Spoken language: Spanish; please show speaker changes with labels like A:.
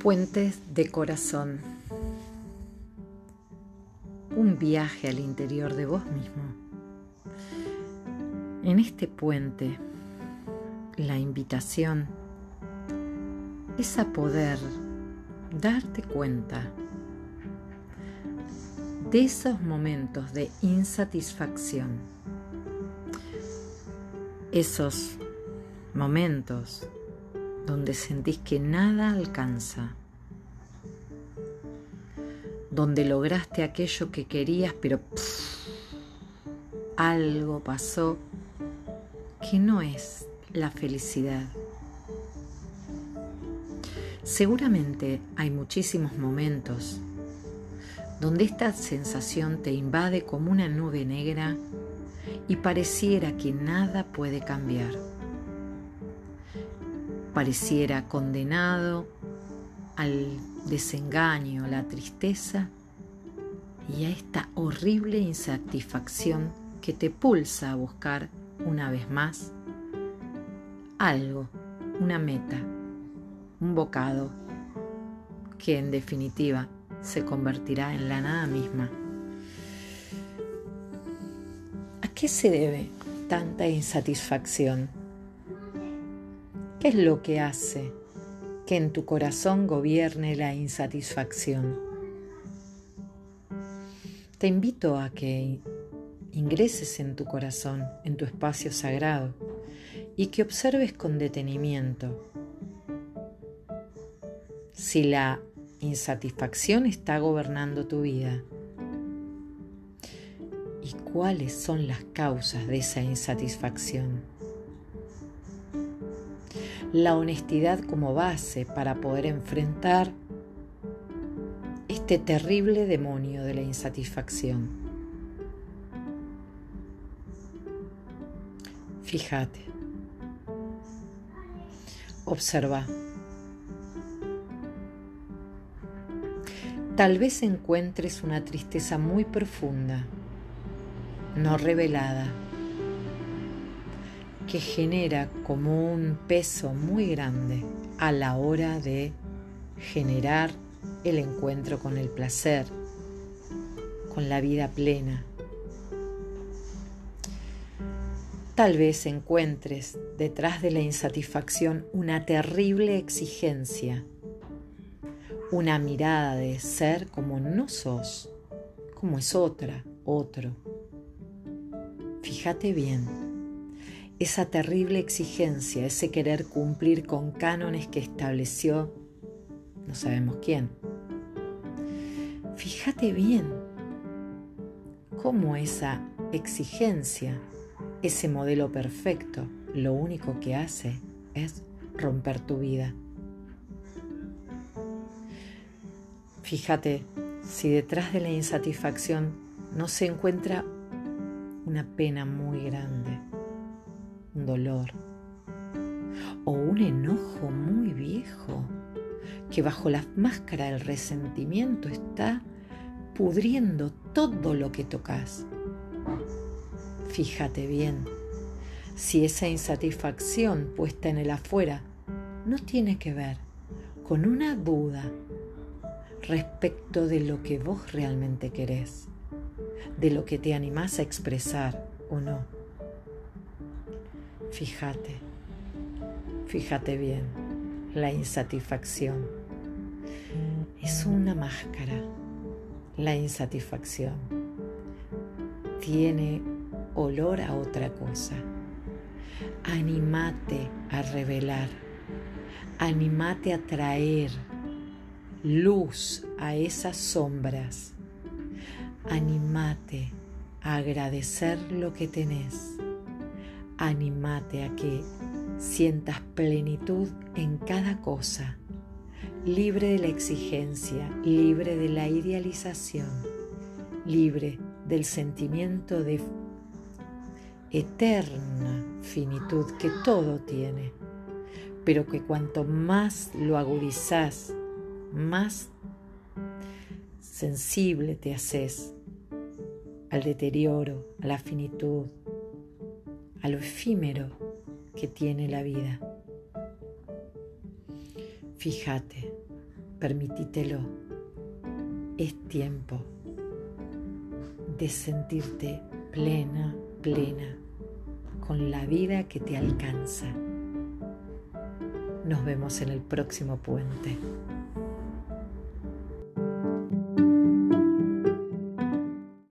A: Puentes de corazón. Un viaje al interior de vos mismo. En este puente, la invitación es a poder darte cuenta de esos momentos de insatisfacción. Esos momentos donde sentís que nada alcanza, donde lograste aquello que querías, pero algo pasó que no es la felicidad. Seguramente hay muchísimos momentos donde esta sensación te invade como una nube negra y pareciera que nada puede cambiar pareciera condenado al desengaño, la tristeza y a esta horrible insatisfacción que te pulsa a buscar una vez más algo, una meta, un bocado que en definitiva se convertirá en la nada misma. ¿A qué se debe tanta insatisfacción? ¿Qué es lo que hace que en tu corazón gobierne la insatisfacción? Te invito a que ingreses en tu corazón, en tu espacio sagrado, y que observes con detenimiento si la insatisfacción está gobernando tu vida y cuáles son las causas de esa insatisfacción la honestidad como base para poder enfrentar este terrible demonio de la insatisfacción. Fíjate, observa. Tal vez encuentres una tristeza muy profunda, no revelada que genera como un peso muy grande a la hora de generar el encuentro con el placer, con la vida plena. Tal vez encuentres detrás de la insatisfacción una terrible exigencia, una mirada de ser como no sos, como es otra, otro. Fíjate bien esa terrible exigencia, ese querer cumplir con cánones que estableció no sabemos quién. Fíjate bien cómo esa exigencia, ese modelo perfecto, lo único que hace es romper tu vida. Fíjate si detrás de la insatisfacción no se encuentra una pena muy grande dolor o un enojo muy viejo que bajo la máscara del resentimiento está pudriendo todo lo que tocas. Fíjate bien, si esa insatisfacción puesta en el afuera no tiene que ver con una duda respecto de lo que vos realmente querés, de lo que te animás a expresar o no. Fíjate, fíjate bien, la insatisfacción es una máscara. La insatisfacción tiene olor a otra cosa. Animate a revelar, animate a traer luz a esas sombras. Animate a agradecer lo que tenés Animate a que sientas plenitud en cada cosa, libre de la exigencia, libre de la idealización, libre del sentimiento de eterna finitud que todo tiene, pero que cuanto más lo agudizas, más sensible te haces al deterioro, a la finitud, a lo efímero que tiene la vida. Fíjate, Permitítelo. Es tiempo de sentirte plena, plena, con la vida que te alcanza. Nos vemos en el próximo puente.